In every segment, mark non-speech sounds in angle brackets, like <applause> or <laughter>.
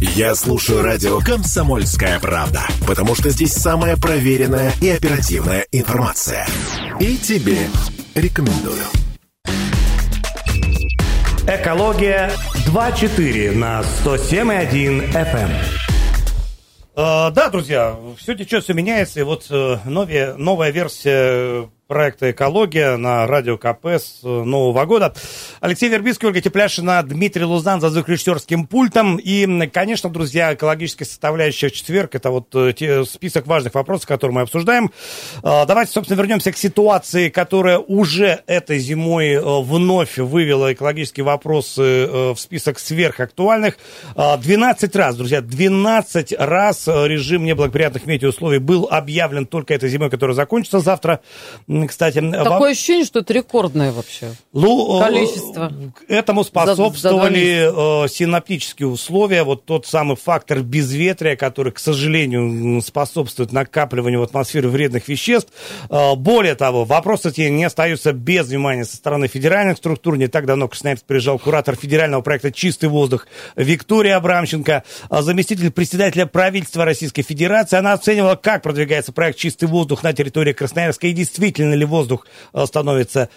Я слушаю радио «Комсомольская правда», потому что здесь самая проверенная и оперативная информация. И тебе рекомендую. Экология 2.4 на 107.1 FM. Э, да, друзья, все течет, все меняется, и вот э, новая, новая версия проекта «Экология» на радио КП с э, Нового года. Алексей Вербицкий, Ольга Тепляшина, Дмитрий Лузан за звукорежиссерским пультом. И, конечно, друзья, экологическая составляющая в четверг – это вот э, те, список важных вопросов, которые мы обсуждаем. Э, давайте, собственно, вернемся к ситуации, которая уже этой зимой вновь вывела экологические вопросы в список сверхактуальных. 12 раз, друзья, 12 раз режим неблагоприятных метеоусловий был объявлен только этой зимой, которая закончится завтра кстати. Такое во... ощущение, что это рекордное вообще ну, количество. К этому способствовали за, за синоптические условия, вот тот самый фактор безветрия, который, к сожалению, способствует накапливанию в атмосфере вредных веществ. Э, более того, вопросы эти не остаются без внимания со стороны федеральных структур. Не так давно Красноярск приезжал куратор федерального проекта «Чистый воздух» Виктория Абрамченко, э, заместитель председателя правительства Российской Федерации. Она оценивала, как продвигается проект «Чистый воздух» на территории Красноярска и действительно действительно ли воздух э, становится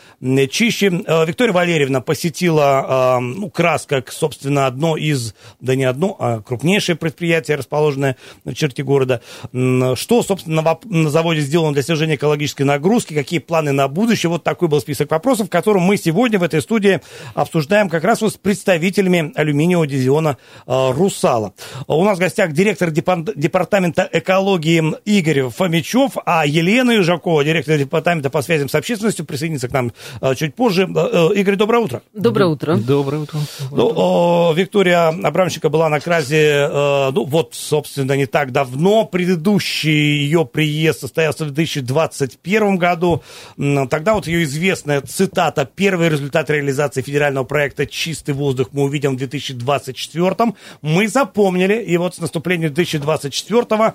чище. Э, Виктория Валерьевна посетила э, ну, КРАС как, собственно, одно из, да не одно, а крупнейшее предприятие, расположенное в черте города. Что, собственно, на заводе сделано для снижения экологической нагрузки, какие планы на будущее. Вот такой был список вопросов, которым мы сегодня в этой студии обсуждаем как раз вот с представителями алюминиевого дивизиона «Русала». У нас в гостях директор департамента экологии Игорь Фомичев, а Елена Южакова, директор департамента департамента по связям с общественностью присоединится к нам э, чуть позже. Э, э, Игорь, доброе утро. Доброе утро. Доброе утро. Ну, Виктория Абрамченко была на кразе, ну, вот, собственно, не так давно. Предыдущий ее приезд состоялся в 2021 году. Тогда вот ее известная цитата «Первый результат реализации федерального проекта «Чистый воздух» мы увидим в 2024 Мы запомнили, и вот с наступлением 2024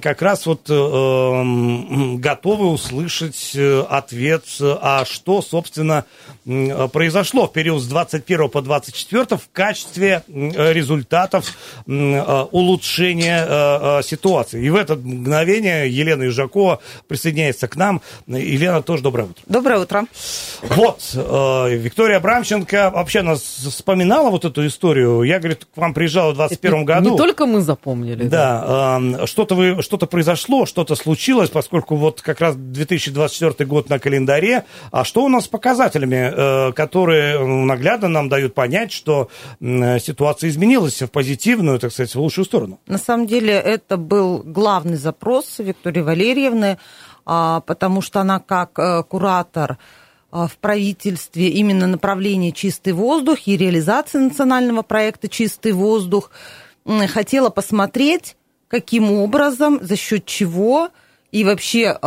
как раз вот э, готовы услышать Э, ответ, а что, собственно, произошло в период с 21 по 24 в качестве результатов э, улучшения ситуации. И в это мгновение Елена Ижакова присоединяется к нам. Елена, тоже доброе утро. Доброе утро. Вот, э, Виктория Абрамченко вообще нас вспоминала вот эту историю. Я, говорит, к вам приезжала в 21 году. Не только мы запомнили. Да, да. что-то, вы, что-то произошло, что-то случилось, поскольку вот как раз 2024 2024 год на календаре. А что у нас с показателями, э, которые ну, наглядно нам дают понять, что ситуация изменилась в позитивную, так сказать, в лучшую сторону? На самом деле это был главный запрос Виктории Валерьевны, а, потому что она как э, куратор в правительстве именно направление «Чистый воздух» и реализации национального проекта «Чистый воздух» хотела посмотреть, каким образом, за счет чего и вообще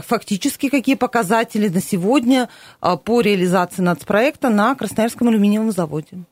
фактически какие показатели на сегодня а, по реализации нацпроекта на Красноярском алюминиевом заводе.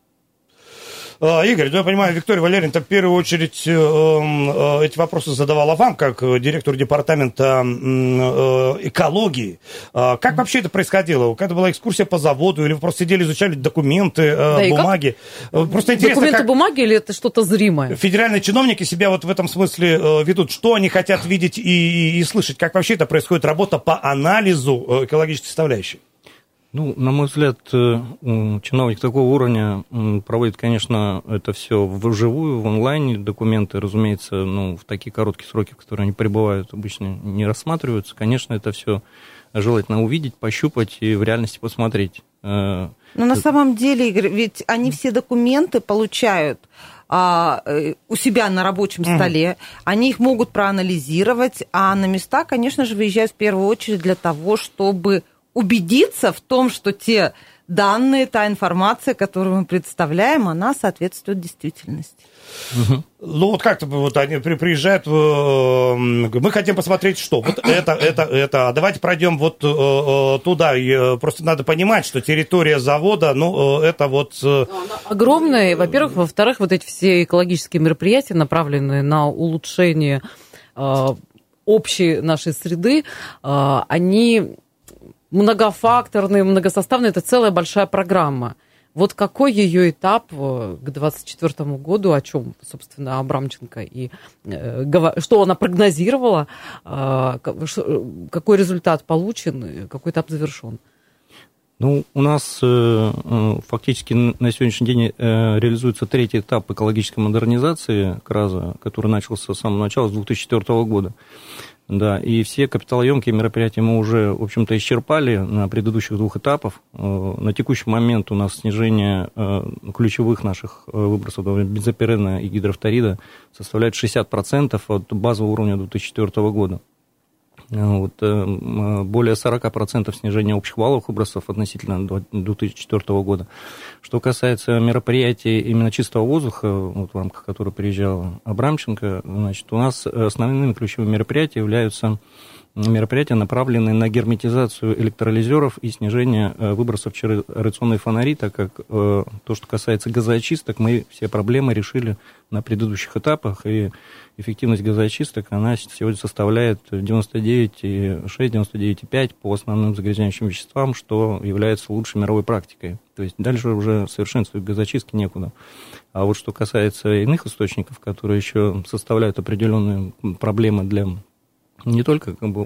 А, Игорь, ну, я понимаю, Виктория Валерьевна, в первую очередь э, э, эти вопросы задавала вам, как директор департамента э, экологии. А, как вообще это происходило? Когда была экскурсия по заводу, или вы просто сидели, изучали документы, да, бумаги? Просто интересно, Документы, как бумаги или это что-то зримое? Федеральные чиновники себя вот в этом смысле ведут. Что они хотят видеть и, и, и слышать? Как вообще это происходит работа по анализу экологической составляющей? Ну, на мой взгляд, э, чиновник такого уровня проводит, конечно, это все вживую, в онлайне. Документы, разумеется, ну, в такие короткие сроки, в которые они пребывают, обычно не рассматриваются. Конечно, это все желательно увидеть, пощупать и в реальности посмотреть. Э, Но на самом деле, Игорь, ведь они все документы получают а, э, у себя на рабочем столе, они их могут проанализировать, а на места, конечно же, выезжают в первую очередь для того, чтобы убедиться в том, что те данные, та информация, которую мы представляем, она соответствует действительности. Угу. Ну вот как-то вот они приезжают, э, мы хотим посмотреть, что вот это, это, это. А давайте пройдем вот э, э, туда. Просто надо понимать, что территория завода, ну это вот огромная. Во-первых, во-вторых, вот эти все экологические мероприятия, направленные на улучшение общей нашей среды, они многофакторные, многосоставные, это целая большая программа. Вот какой ее этап э, к 2024 году, о чем, собственно, Абрамченко и э, что она прогнозировала, э, какой результат получен, какой этап завершен? Ну, у нас э, фактически на сегодняшний день э, реализуется третий этап экологической модернизации КРАЗа, который начался с самого начала, с 2004 года. Да, и все капиталоемкие мероприятия мы уже, в общем-то, исчерпали на предыдущих двух этапах. На текущий момент у нас снижение ключевых наших выбросов бензопирена и гидрофторида составляет 60% от базового уровня 2004 года. Вот, э, более 40% снижения общих валовых выбросов относительно 2004 года. Что касается мероприятий именно чистого воздуха, вот в рамках которого приезжал Абрамченко, значит, у нас основными ключевыми мероприятиями являются мероприятия, направленные на герметизацию электролизеров и снижение э, выбросов через рационные фонари, так как э, то, что касается газоочисток, мы все проблемы решили на предыдущих этапах, и эффективность газоочисток, она сегодня составляет 99,6-99,5 по основным загрязняющим веществам, что является лучшей мировой практикой. То есть дальше уже совершенствовать газоочистки некуда. А вот что касается иных источников, которые еще составляют определенные проблемы для не только как бы,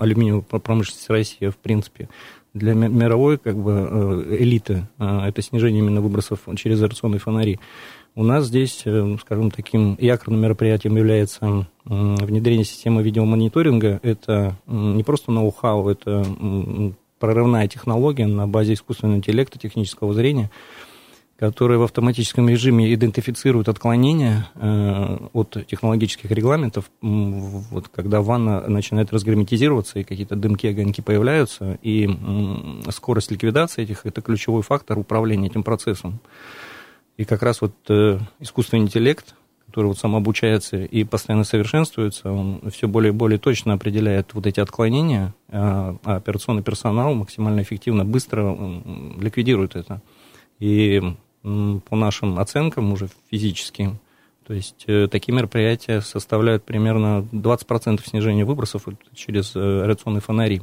алюминиевой промышленности России, а в принципе для мировой как бы, э, элиты, а, это снижение именно выбросов через аэрационные фонари. У нас здесь, э, скажем, таким якорным мероприятием является внедрение системы видеомониторинга. Это не просто ноу-хау, это прорывная технология на базе искусственного интеллекта, технического зрения, которая в автоматическом режиме идентифицирует отклонения э, от технологических регламентов, вот, когда ванна начинает разгерметизироваться, и какие-то дымки, огоньки появляются, и скорость ликвидации этих – это ключевой фактор управления этим процессом. И как раз вот э, искусственный интеллект, который вот сам обучается и постоянно совершенствуется, он все более и более точно определяет вот эти отклонения, а, а операционный персонал максимально эффективно, быстро ликвидирует это. И по нашим оценкам уже физическим, то есть э, такие мероприятия составляют примерно 20% снижения выбросов через э, радиационные фонари.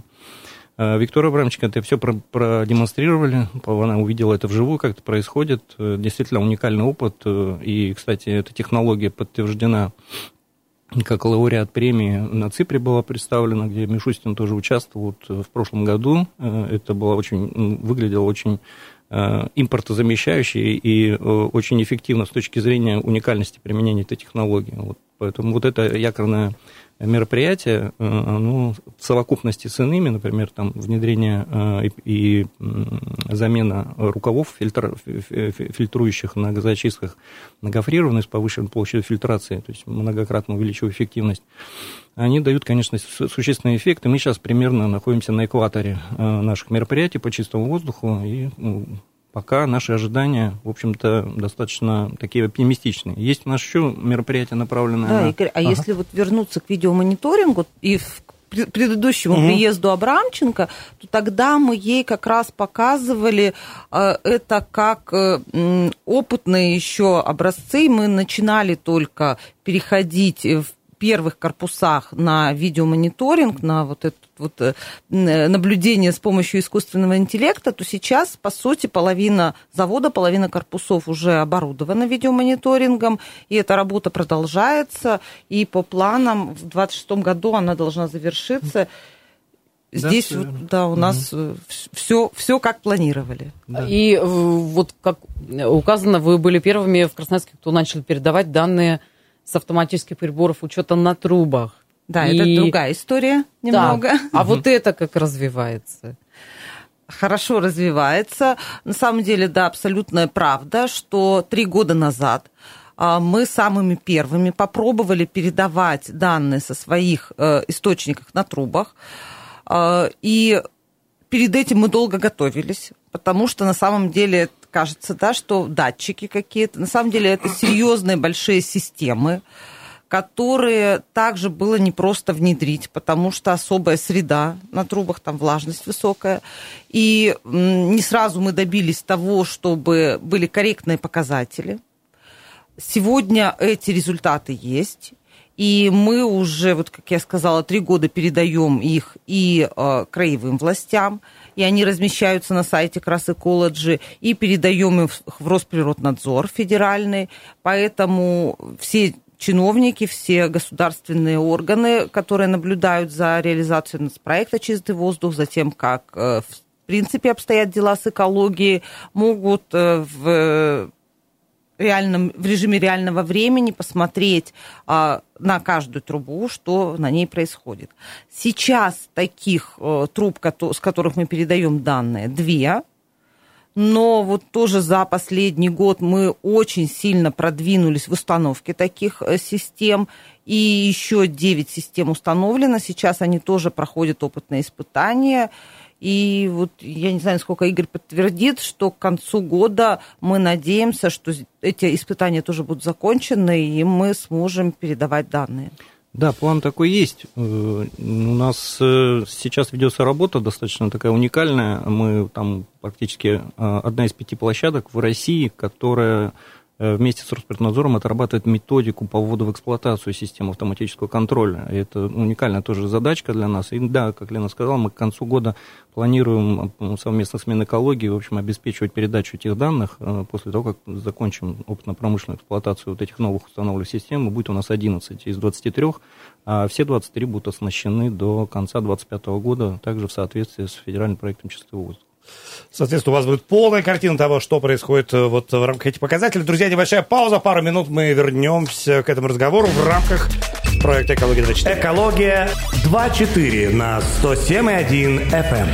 Э, Виктория Абрамченко это все продемонстрировали, она увидела это вживую, как это происходит. Действительно уникальный опыт. И, кстати, эта технология подтверждена как лауреат премии на Ципре была представлена, где Мишустин тоже участвовал вот в прошлом году. Это было очень, выглядело очень импортозамещающе и очень эффективно с точки зрения уникальности применения этой технологии. Вот, поэтому вот это якорная мероприятие, э, оно в совокупности с иными, например, там внедрение э, и замена рукавов фильтр, фильтрующих на газоочистках на гофрированные с повышенной площадью фильтрации, то есть многократно увеличивая эффективность, они дают, конечно, существенный эффект. И мы сейчас примерно находимся на экваторе э, наших мероприятий по чистому воздуху, и ну, пока наши ожидания, в общем-то, достаточно такие оптимистичные. Есть у нас еще мероприятия, направленные да, на... Игорь, а ага. если вот вернуться к видеомониторингу и в предыдущему угу. приезду Абрамченко, то тогда мы ей как раз показывали э, это как э, опытные еще образцы. Мы начинали только переходить в первых корпусах на видеомониторинг, на вот это вот э, наблюдение с помощью искусственного интеллекта, то сейчас, по сути, половина завода, половина корпусов уже оборудована видеомониторингом, и эта работа продолжается, и по планам в 2026 году она должна завершиться. Здесь да, вот, да, у нас угу. все, все как планировали. Да. И э, вот как указано, вы были первыми в Красноярске, кто начал передавать данные с автоматических приборов учета на трубах. Да, и... это другая история немного. Да. А вот это как развивается? Хорошо развивается. На самом деле, да, абсолютная правда, что три года назад а, мы самыми первыми попробовали передавать данные со своих э, источников на трубах. А, и перед этим мы долго готовились, потому что на самом деле кажется, да, что датчики какие-то. На самом деле это серьезные большие системы, которые также было непросто внедрить, потому что особая среда на трубах, там влажность высокая. И не сразу мы добились того, чтобы были корректные показатели. Сегодня эти результаты есть. И мы уже, вот как я сказала, три года передаем их и э, краевым властям, и они размещаются на сайте Крас-Экологи, и передаем их в Росприроднадзор федеральный. Поэтому все чиновники, все государственные органы, которые наблюдают за реализацией проекта «Чистый воздух», за тем, как э, в принципе обстоят дела с экологией, могут э, в реальном, в режиме реального времени посмотреть а, на каждую трубу, что на ней происходит. Сейчас таких а, труб, с которых мы передаем данные, две. Но вот тоже за последний год мы очень сильно продвинулись в установке таких э, систем. И еще 9 систем установлено. Сейчас они тоже проходят опытные испытания. И вот я не знаю, насколько Игорь подтвердит, что к концу года мы надеемся, что эти испытания тоже будут закончены, и мы сможем передавать данные. Да, план такой есть. Э, у нас э, сейчас ведется работа достаточно такая уникальная. Мы там практически э, одна из пяти площадок в России, которая вместе с Росприроднадзором отрабатывает методику по вводу в эксплуатацию системы автоматического контроля. И это уникальная тоже задачка для нас. И да, как Лена сказала, мы к концу года планируем совместно с Минэкологией, в общем, обеспечивать передачу этих данных э, после того, как закончим опытно-промышленную эксплуатацию вот этих новых установленных систем. Будет у нас 11 из 23, а все 23 будут оснащены до конца 2025 года, также в соответствии с федеральным проектом «Чистый воздух». Соответственно, у вас будет полная картина того, что происходит э, вот в рамках этих показателей. Друзья, небольшая пауза, пару минут мы вернемся к этому разговору в рамках проекта «Экология 24». «Экология 24» на 107,1 FM.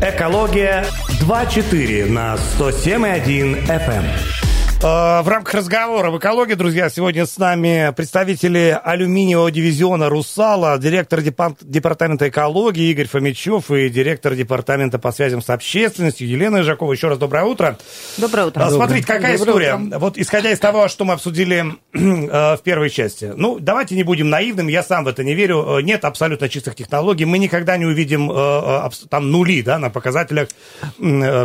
«Экология 24» на 107,1 FM. Э, в рамках разговора в экологии, друзья, сегодня с нами представители алюминиевого дивизиона «Русала», директор департамента экологии Игорь Фомичев и директор департамента по связям с общественностью Елена Ижакова. Еще раз доброе утро. Доброе утро. А, смотрите, какая доброе история. Утро. Вот исходя из того, что мы обсудили э, в первой части. Ну, давайте не будем наивными, я сам в это не верю. Э, нет абсолютно чистых технологий. Мы никогда не увидим там нули да, на показателях,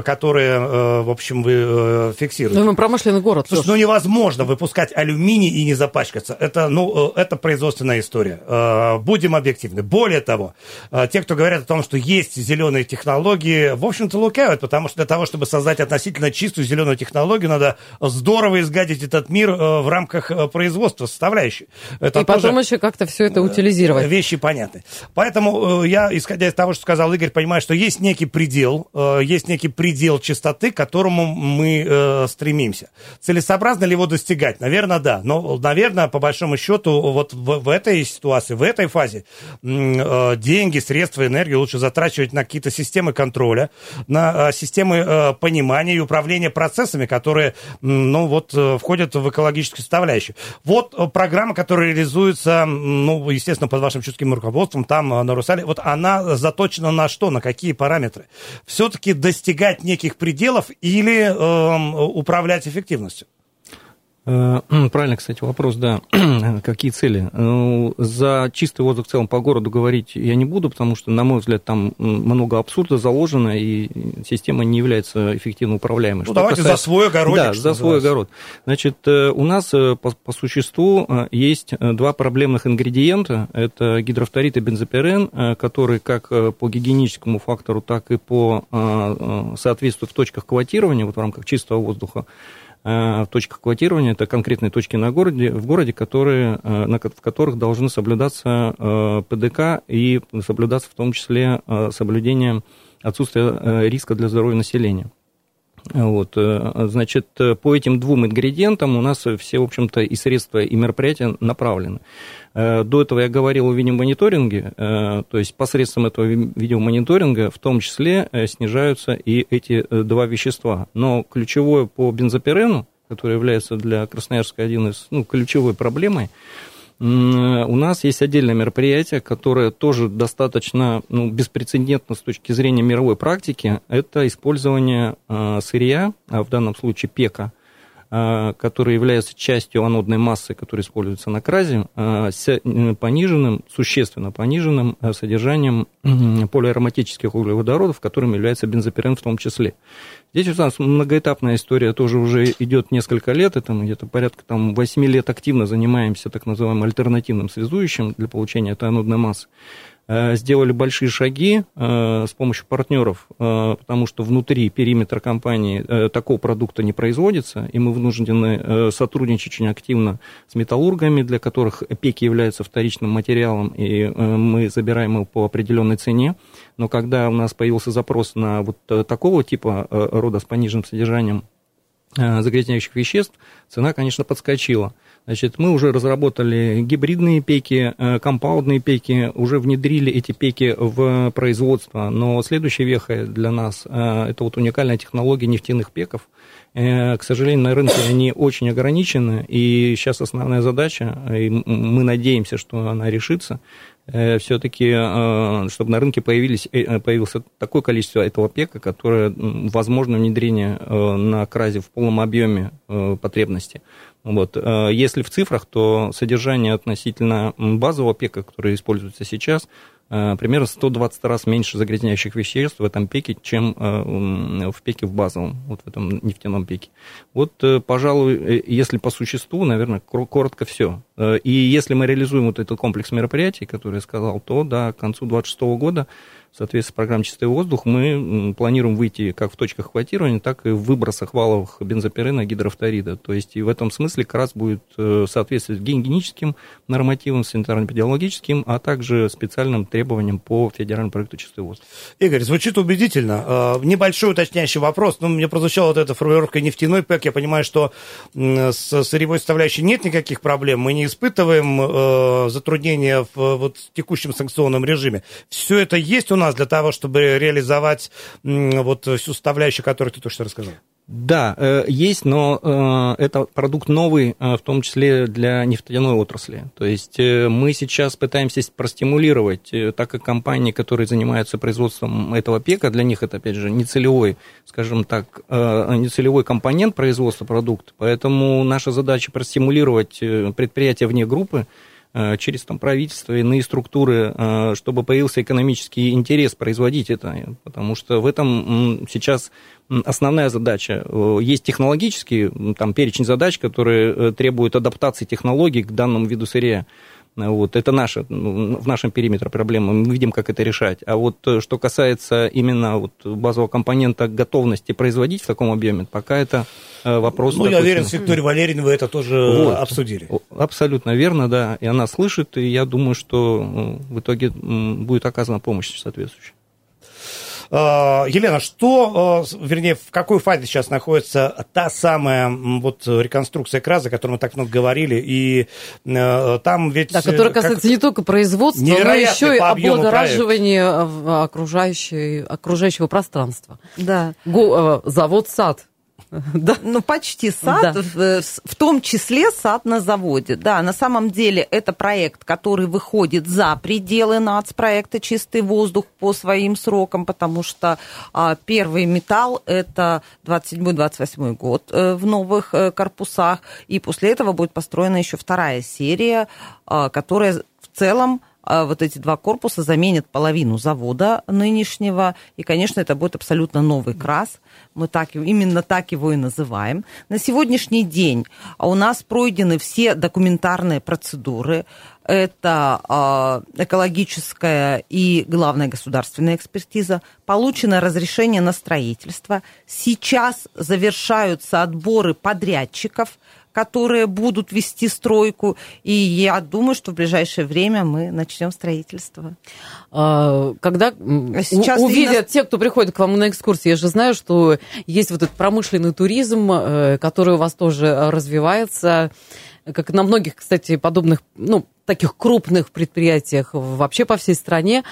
которые, в общем, вы фиксируете. Ну, мы промышленный город. Слушай, ну невозможно выпускать алюминий и не запачкаться. Это, ну, э, это производственная история. Э, будем объективны. Более того, э, те, кто говорят о том, что есть зеленые технологии, в общем-то, лукавят, потому что для того, чтобы создать относительно чистую зеленую технологию, надо здорово изгадить этот мир в рамках производства составляющей. Это и потом еще как-то все это утилизировать. Вещи понятны. Поэтому я, исходя из того, что сказал Игорь, понимаю, что есть некий предел, есть некий предел чистоты, к которому мы стремимся. Целесообразно ли его достигать? Наверное, да. Но, наверное, по большому счету, вот в, в этой ситуации, в этой фазе э, деньги, средства, энергию лучше затрачивать на какие-то системы контроля, на э, системы э, понимания и управления процессами, которые, ну, вот, э, входят в экологическую составляющую. Вот э, программа, которая реализуется, ну, естественно, под вашим чувствительным руководством, там, э, на Русале, вот она заточена на что, на какие параметры? Все-таки достигать неких пределов или э, управлять эффективностью? Полностью? Э, <clears throat> правильно, кстати, вопрос, да. <clears throat> Какие цели? Ну, за чистый воздух в целом по городу говорить я не буду, потому что, на мой взгляд, там много абсурда заложено, и система не является эффективно управляемой. Ну, Что давайте касается... за свой огород. Да, за свой огород. Значит, э, у нас э, по, по существу есть два проблемных ингредиента. Это гидрофторид и бензопирен, которые как по гигиеническому фактору, так и по соответствию в точках квотирования, вот в рамках чистого воздуха, в точках квотирования, это конкретные точки на городе, в городе, которые, э, на, в которых должны соблюдаться э, ПДК и соблюдаться в том числе э, соблюдение отсутствия риска для здоровья населения. Вот, значит, по этим двум ингредиентам у нас все, в общем-то, и средства, и мероприятия направлены. До этого я говорил о видеомониторинге, то есть посредством этого видеомониторинга в том числе снижаются и эти два вещества. Но ключевое по бензопирену, который является для Красноярска один из ну, ключевой проблемой, у нас есть отдельное мероприятие, которое тоже достаточно ну, беспрецедентно с точки зрения мировой практики. Это использование э, сырья, а в данном случае пека, который является частью анодной массы, которая используется на кразе, с пониженным, существенно пониженным содержанием полиароматических углеводородов, которым является бензопирен в том числе. Здесь у нас многоэтапная история тоже уже идет несколько лет, это мы где-то порядка там, 8 лет активно занимаемся так называемым альтернативным связующим для получения этой анодной массы. Э, сделали большие шаги э, с помощью партнеров, э, потому что внутри периметра компании такого продукта не производится, и мы вынуждены сотрудничать очень активно с металлургами, для которых пеки являются вторичным материалом, и мы забираем его по определенной цене. Но когда у нас появился запрос на вот такого типа рода с пониженным содержанием загрязняющих веществ, цена, конечно, подскочила. Значит, мы уже разработали гибридные пеки, э, компаундные пеки, уже внедрили эти пеки в производство, но следующая веха для нас э, – это вот уникальная технология нефтяных пеков. Э, к сожалению, на рынке они очень ограничены, и сейчас основная задача, и мы надеемся, что она решится, все-таки, чтобы на рынке появились, появилось такое количество этого пека, которое возможно внедрение на кразе в полном объеме потребности. Вот. Э, если в цифрах, то содержание относительно базового пека, который используется сейчас, э, примерно 120 раз меньше загрязняющих веществ в этом пеке, чем э, в пеке в базовом, вот в этом нефтяном пеке. Вот, пожалуй, если по существу, наверное, коротко все. И если мы реализуем вот этот комплекс мероприятий, который я сказал, то да, к концу 2026 года соответственно, программе «Чистый воздух» мы планируем выйти как в точках эксплуатирования, так и в выбросах валовых бензопирена гидрофторида. То есть и в этом смысле как раз будет э, соответствовать гигиеническим нормативам, санитарно-эпидемиологическим, а также специальным требованиям по федеральному проекту «Чистый воздух». Игорь, звучит убедительно. Э, небольшой уточняющий вопрос. Ну, мне прозвучала вот эта формулировка нефтяной ПЭК. Я понимаю, что с сырьевой составляющей нет никаких проблем. Мы не испытываем э, затруднения в вот, текущем санкционном режиме. Все это есть у нас нас для того, чтобы реализовать вот всю составляющую, которую ты только что рассказал? Да, э, есть, но э, это продукт новый, э, в том числе для нефтяной отрасли. То есть мы сейчас пытаемся простимулировать, так как компании, которые занимаются производством этого пека, для них это, опять же, нецелевой, скажем так, нецелевой компонент производства продукта. Поэтому наша задача простимулировать предприятия вне группы, через там, правительство, иные структуры, э, чтобы появился экономический интерес производить это. Потому что в этом сейчас основная задача. Э, есть технологический там, перечень задач, которые требуют адаптации технологий к данному виду сырья. Вот, это наша, ну, в нашем периметре проблема, мы видим, как это решать. А вот э, что касается именно вот базового компонента готовности производить в таком объеме, пока это э, вопрос... Ну, я уверен, с Викторией Валерьевной вы это тоже вот. обсудили. Абсолютно верно, да, и она слышит, и я думаю, что в итоге будет оказана помощь соответствующая. А, Елена, что, а, вернее, в какой фазе сейчас находится та самая вот реконструкция КРАЗа, о которой мы так много говорили, и а, там ведь... Да, которая касается не только производства, но еще и облагораживания окружающего пространства. Да. Завод САД Да. Ну, почти сад, да. в, в том числе сад на заводе. Да, на самом деле это проект, который выходит за пределы нацпроекта «Чистый воздух» по своим срокам, потому что а, первый металл – это 27-28 год а, в новых а, корпусах, и после этого будет построена еще вторая серия, а, которая в целом вот эти два корпуса заменят половину завода нынешнего, и, конечно, это будет абсолютно новый крас. Мы так, именно так его и называем. На сегодняшний день у нас пройдены все документарные процедуры. Это э, экологическая и главная государственная экспертиза. Получено разрешение на строительство. Сейчас завершаются отборы подрядчиков – которые будут вести стройку. И я думаю, что в ближайшее время мы начнем строительство. А, когда Сейчас увидят именно... те, кто приходит к вам на экскурсии, я же знаю, что есть вот этот промышленный туризм, э, который у вас тоже развивается как на многих, кстати, подобных, ну, таких крупных предприятиях вообще по всей стране.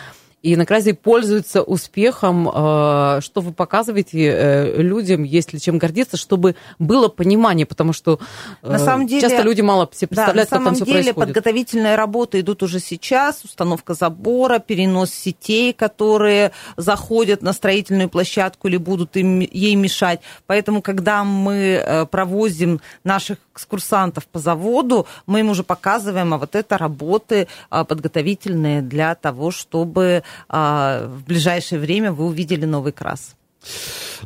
И Накразий пользуется успехом, э, что вы показываете э, людям, есть ли чем гордиться, чтобы было понимание, потому что на самом деле, часто люди мало себе представляют, да, на самом как там деле все происходит. подготовительные работы идут уже сейчас, установка забора, перенос сетей, которые заходят на строительную площадку или будут им, ей мешать. Поэтому, когда мы провозим наших экскурсантов по заводу, мы им уже показываем, а вот это работы подготовительные для того, чтобы в ближайшее время вы увидели новый крас.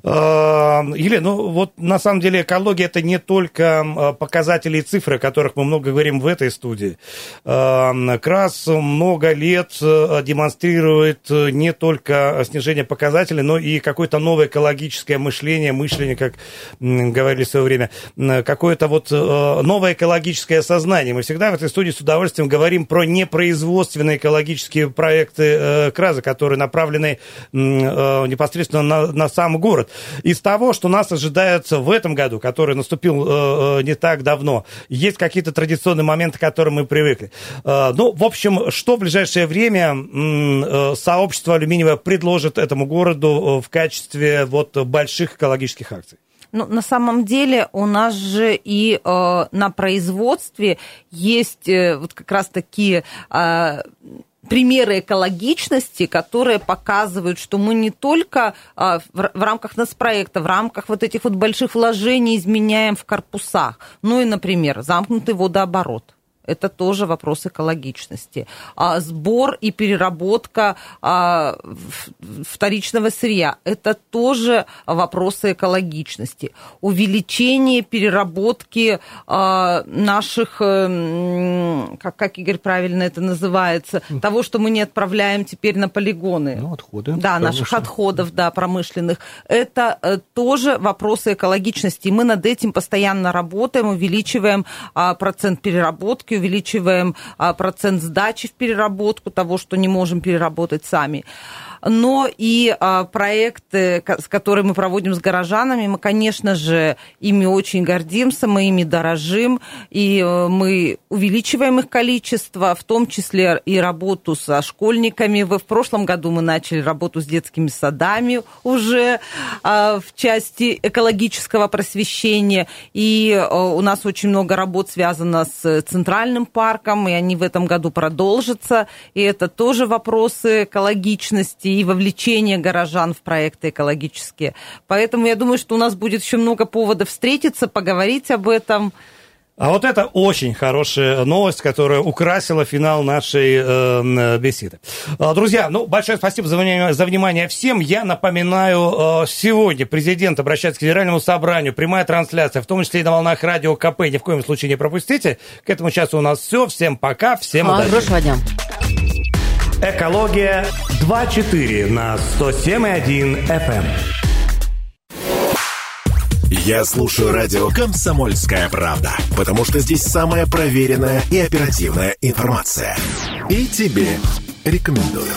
А, Елена, ну вот на самом деле экология это не только показатели и цифры, о которых мы много говорим в этой студии. КРАС много лет демонстрирует не только снижение показателей, но и какое-то новое экологическое мышление, мышление, как говорили в свое время, какое-то вот новое экологическое сознание. Мы всегда в этой студии с удовольствием говорим про непроизводственные экологические проекты э, КРАСа, которые направлены непосредственно на, на сам город. Из того, что нас ожидает в этом году, который наступил э, э, не так давно, есть какие-то традиционные моменты, к которым мы привыкли. Э, ну, в общем, что в ближайшее время э, сообщество алюминиевое предложит этому городу э, в качестве вот больших экологических акций? Ну, на самом деле у нас же и э, на производстве есть э, вот как раз такие э, примеры экологичности, которые показывают, что мы не только а, в рамках нацпроекта, в рамках вот этих вот больших вложений изменяем в корпусах, но и, например, замкнутый водооборот это тоже вопрос экологичности. А сбор и переработка а, вторичного сырья – это тоже вопросы экологичности. Увеличение переработки а, наших, э, как, как Игорь правильно это называется, того, что мы не отправляем теперь на полигоны. Ну, отходы. Да, наших отходов, да, промышленных. Это э, тоже вопросы экологичности. И мы над этим постоянно работаем, увеличиваем а, процент переработки, увеличиваем а, процент сдачи в переработку того, что не можем переработать сами но и а, проекты, с которыми мы проводим с горожанами, мы, конечно же, ими очень гордимся, мы ими дорожим, и э, мы увеличиваем их количество, в том числе и работу со школьниками. В прошлом году мы начали работу с детскими садами уже а, в части экологического просвещения, и э, у нас очень много работ связано с Центральным парком, и они в этом году продолжатся, и это тоже вопросы экологичности и вовлечение горожан в проекты экологические. Поэтому я думаю, что у нас будет еще много поводов встретиться, поговорить об этом. А вот это очень хорошая новость, которая украсила финал нашей э, беседы. А, друзья, ну, большое спасибо за внимание, за внимание всем. Я напоминаю, э, сегодня президент обращается к Федеральному собранию, прямая трансляция, в том числе и на волнах радио КП. Ни в коем случае не пропустите. К этому часу у нас все. Всем пока, всем удачи. Хорошего дня. Экология 2.4 на 107.1 FM. Эм. Я слушаю радио «Комсомольская правда», потому что здесь самая проверенная и оперативная информация. И тебе рекомендую.